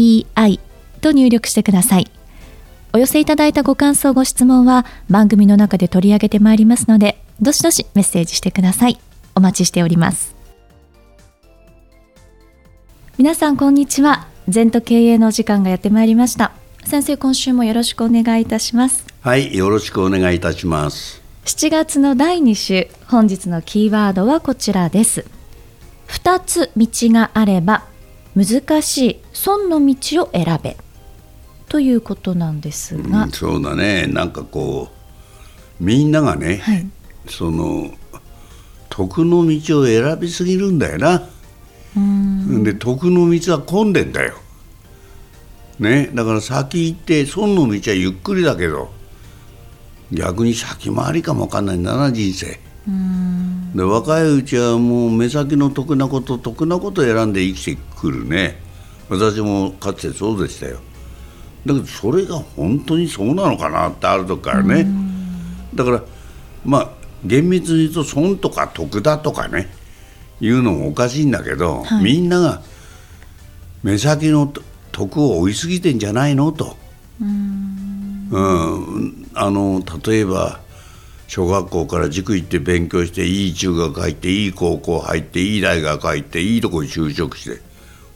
ZENTOKEIEI と入力してください。お寄せいただいたご感想、ご質問は番組の中で取り上げてまいりますので、どしどしメッセージしてください。お待ちしております。皆さん、こんにちは。全と経営の時間がやってまいりました。先生、今週もよろしくお願いいたします。はい、よろしくお願いいたします。7月の第2週、本日のキーワードはこちらです。2つ道があれば難しい損の道を選べ。ということなんですが、うん、そうだね。なんかこうみんながね、はい、その徳の道を選びすぎるんだよな。で徳の道は混んでんだよ。ね、だから先行って損の道はゆっくりだけど逆に先回りかもわかんないんだな人生。で若いうちはもう目先の得なこと得なことを選んで生きてくるね。私もかつてそうでしたよ。だけどそれが本当にそうなのかなってある時からね。だからまあ厳密に言うと損とか得だとかね。言うのもおかしいんだけど、はい、みんなが目先の得を追いすぎてんじゃないのと。うん。あの例えば小学校から塾行って勉強していい中学入っていい高校入っていい大学入っていいとこに就職して。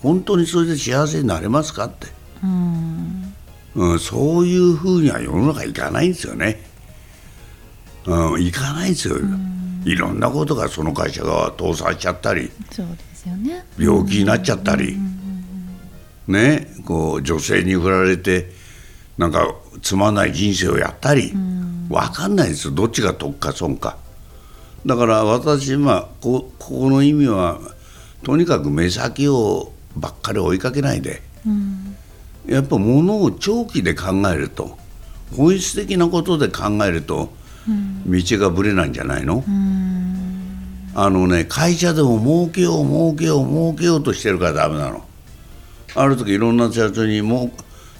本当にそれで幸せになれますかって、うん、うん、そういうふうには世の中いかないんですよね、うん、いかないんですよ、うん、いろんなことがその会社が倒産しちゃったり。そうですよ、ね、病気になっちゃったり、ね、こう女性に振られてなんかつまんない人生をやったり。うん分かんないですよ。どっちが得か損か。だから私まあこここの意味はとにかく目先をばっかり追いかけないで、うん、やっぱものを長期で考えると本質的なことで考えると、道がぶれないんじゃないの、うん、あのね会社でも儲けよう儲けよう儲けようとしてるからダメなの。ある時いろんな社長にもう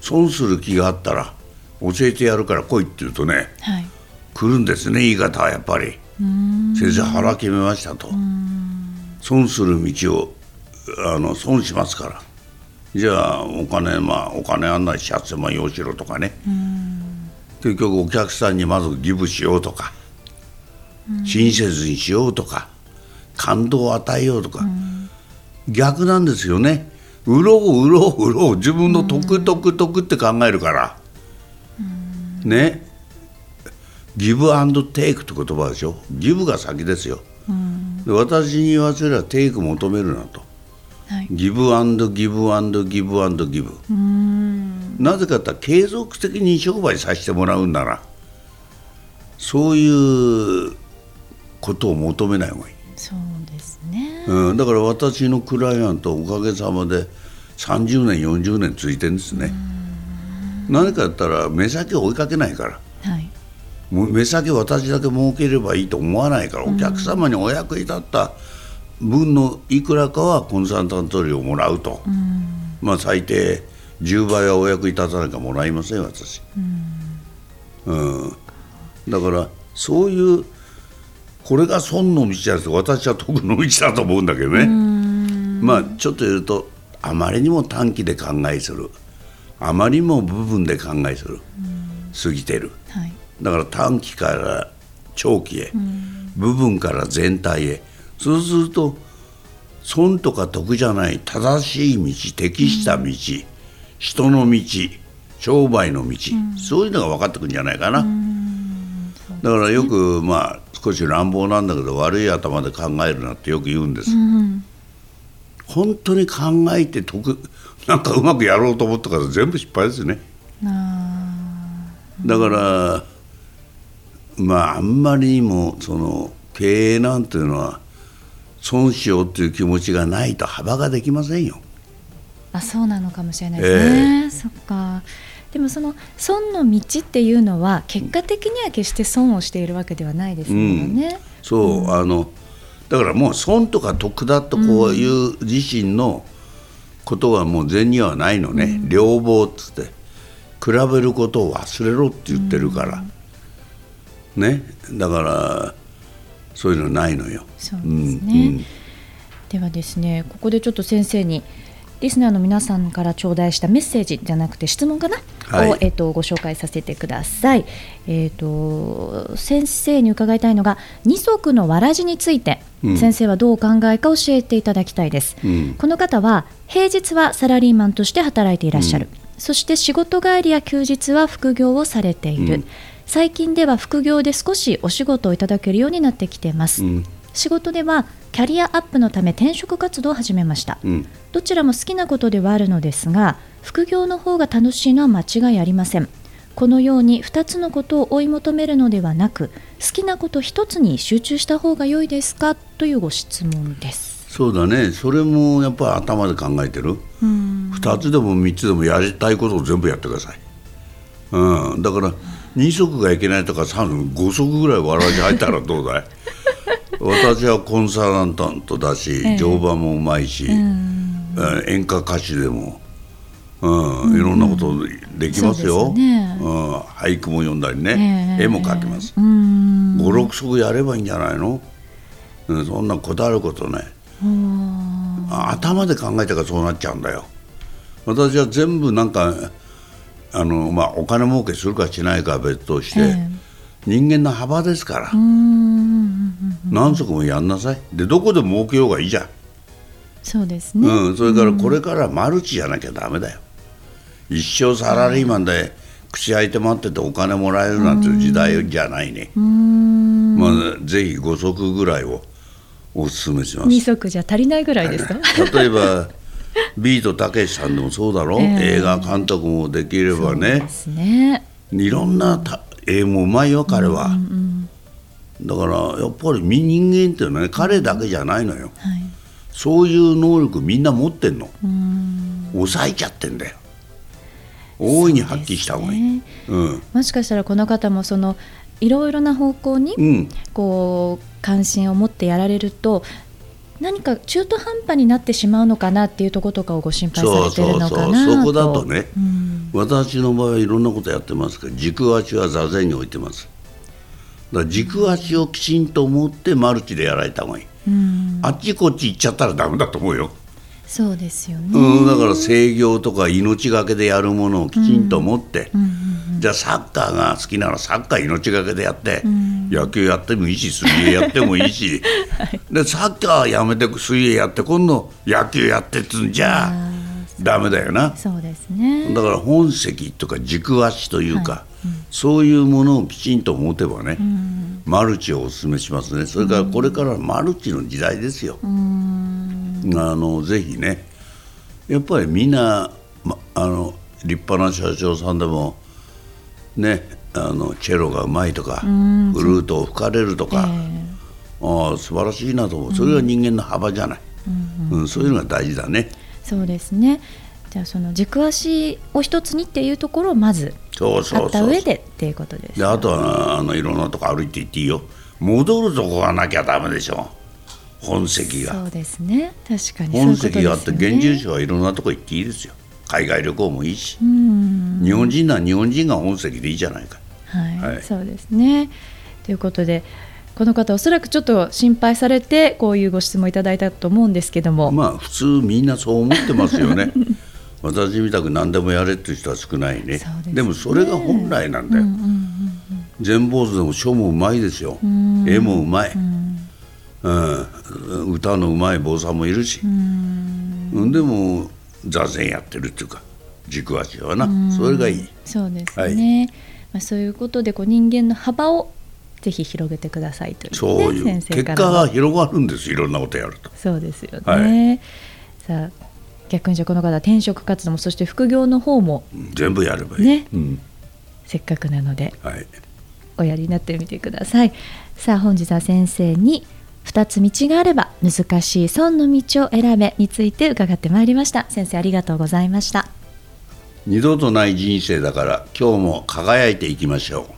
損する気があったら教えてやるから来いって言うとね、はい、来るんですね言い方はやっぱり。先生腹決めましたと。損する道をあの損しますから。じゃあお金まあお金あんないし8000万用しろとかね。結局お客さんにまずギブしようとか親切にしようとか感動を与えようとか。逆なんですよね。売ろう売ろう売ろう。自分の得得得って考えるからね。ギブアンドテイクって言葉でしょ。ギブが先ですよ、うん、で私に言わせればテイク求めるなと、はい、ギブアンドギブアンドギブアンドギブなぜかって継続的に商売させてもらうんならそういうことを求めない方がいい。そうですね、うん、だから私のクライアントおかげさまで30年40年続いてるんですね何かやったら目先を追いかけないから、はい、目先私だけ儲ければいいと思わないから。お客様にお役に立った分のいくらかはコンサルタント料をもらうと、うん、まあ最低10倍はお役に立たないかもらいません私、うん、うん、だからそういうこれが損の道だと私は得の道だと思うんだけどね。まあちょっと言うとあまりにも短期で考えするあまりにも部分で考えする、過ぎてる、はい、だから短期から長期へ、部分から全体へ。そうすると損とか得じゃない正しい道適した道、人の道商売の道、そういうのが分かってくるんじゃないかな、だからよくまあ少し乱暴なんだけど悪い頭で考えるなってよく言うんです、本当に考えて得なんかうまくやろうと思ったから全部失敗ですね。だからまああんまりにもその経営なんていうのは損しようっていう気持ちがないと幅ができませんよ。あそうなのかもしれないですね、そっか。でもその損の道っていうのは結果的には決して損をしているわけではないですもん。ね、そう、あのだからもう損とか得だとこういう自身のことはもう善にはないのね、両方っつって。比べることを忘れろって言ってるから、ね。だからそういうのないのよ。そうですね、うん。ではですねここでちょっと先生にリスナーの皆さんから頂戴したメッセージじゃなくて質問かな、はい。を、えっとご紹介させてください。えっと先生に伺いたいのが二足のわらじについて、うん。先生はどうお考えか教えていただきたいです。うん。この方は平日はサラリーマンとして働いていらっしゃる、そして仕事帰りや休日は副業をされている、うん。最近では副業で少しお仕事をいただけるようになってきてます、うん仕事ではキャリアアップのため転職活動を始めました、うん。どちらも好きなことではあるのですが副業の方が楽しいのは間違いありません。このように2つのことを追い求めるのではなく好きなこと1つに集中した方が良いですか？というご質問です。そうだね。それもやっぱり頭で考えてる、うん。2つでも3つでもやりたいことを全部やってください、うん、だから2足がいけないとか3 5足ぐらいわらじ入ったらどうだい？私はコンサルタントだし、ええ。乗馬もうまいし、うん。えー演歌歌手でも、うんいろんなことできますよ。そうですね。うん、俳句も読んだりね、ええ。絵も描きます、うん。56足やればいいんじゃないの、うん、そんなこだわることねあ頭で考えたからそうなっちゃうんだよ。私は全部なんかあの、まあ、お金儲けするかしないかは別として、ええ人間の幅ですから、うん何足もやんなさい。でどこで儲けようがいいじゃん、そうですね、うん、それからこれからマルチじゃなきゃダメだよ。一生サラリーマンで口開いて待っててお金もらえるなんていう時代じゃないね、うん。まあ、ぜひ5足ぐらいをお勧めします。二足じゃ足りないぐらいですか、例えばビートたけしさんでもそうだろ、ええ。映画監督もできればそうねですね。いろんなた絵もうまいよ彼は、だからやっぱり人間っていうのはね彼だけじゃないのよ。はい。そういう能力みんな持ってんの。うん。抑えちゃってんだよ。大いに発揮した方がいい、ね。うん。もしかしたらこの方もそのいろいろな方向にうん。こう関心を持ってやられると何か中途半端になってしまうのかなっていうところとかをご心配されてるのかなと。そうそうそう。そこだとね。うん私の場合はいろんなことやってますけど軸足は座禅に置いてます。だから軸足をきちんと持ってマルチでやられた方がいい、うん。あっちこっち行っちゃったらダメだと思うよ、そうですよね、うん、だから制御とか命がけでやるものをきちんと持って、うんうんじゃあサッカーが好きならサッカー命がけでやって、ん。野球やってもいいし水泳やってもいいし、でサッカーやめて水泳やって今度野球やってっつんじゃあダメだよな。ーそうですね。だから本石とか軸足というか、そういうものをきちんと持てばね、うん。マルチをお勧めしますね。それからこれからマルチの時代ですよ、うん。あのぜひねやっぱりみんな、ま、あの立派な社長さんでもねあのチェロがうまいとか、ん。フルートを吹かれるとか、えああ素晴らしいなと思う。それが人間の幅じゃない、うんそういうのが大事だねそうですね。じゃあその軸足を一つにっていうところをまずそうあそうそう。った上でっていうことですであとはあのいろんなとこ歩いて行っていいよ。戻るとこがなきゃダメでしょ。本石が。そうですね。確かに本石があって現住所はいろんなとこ行っていいですよ。海外旅行もいいし、うん。日本人なら日本人が本石でいいじゃないか。はい、はい。そうですね。ということでこの方おそらくちょっと心配されてこういうご質問いただいたと思うんですけども、まあ普通みんなそう思ってますよね。私みたく何でもやれっていう人は少ないね。そうでもそれが本来なんだよ、うんうん全坊主でも書もうまいですよ、ん。絵もうまい、うん。うん、歌のうまい坊さんもいるし、でも座禅やってるっていうか軸足はな、それがいい。そうですね、まあ、そういうことでこう人間の幅をぜひ広げてくださいという、ね,、そういう。先生から結果が広がるんですいろんなことやると。そうですよね、はい、さあ逆にじゃこの方転職活動もそして副業の方も全部やればいい、ね、うん、せっかくなので、はい、おやりになってみてください。さあ本日は先生に2つ道があれば難しい損の道を選べについて伺ってまいりました。先生ありがとうございました。二度とない人生だから今日も輝いていきましょう。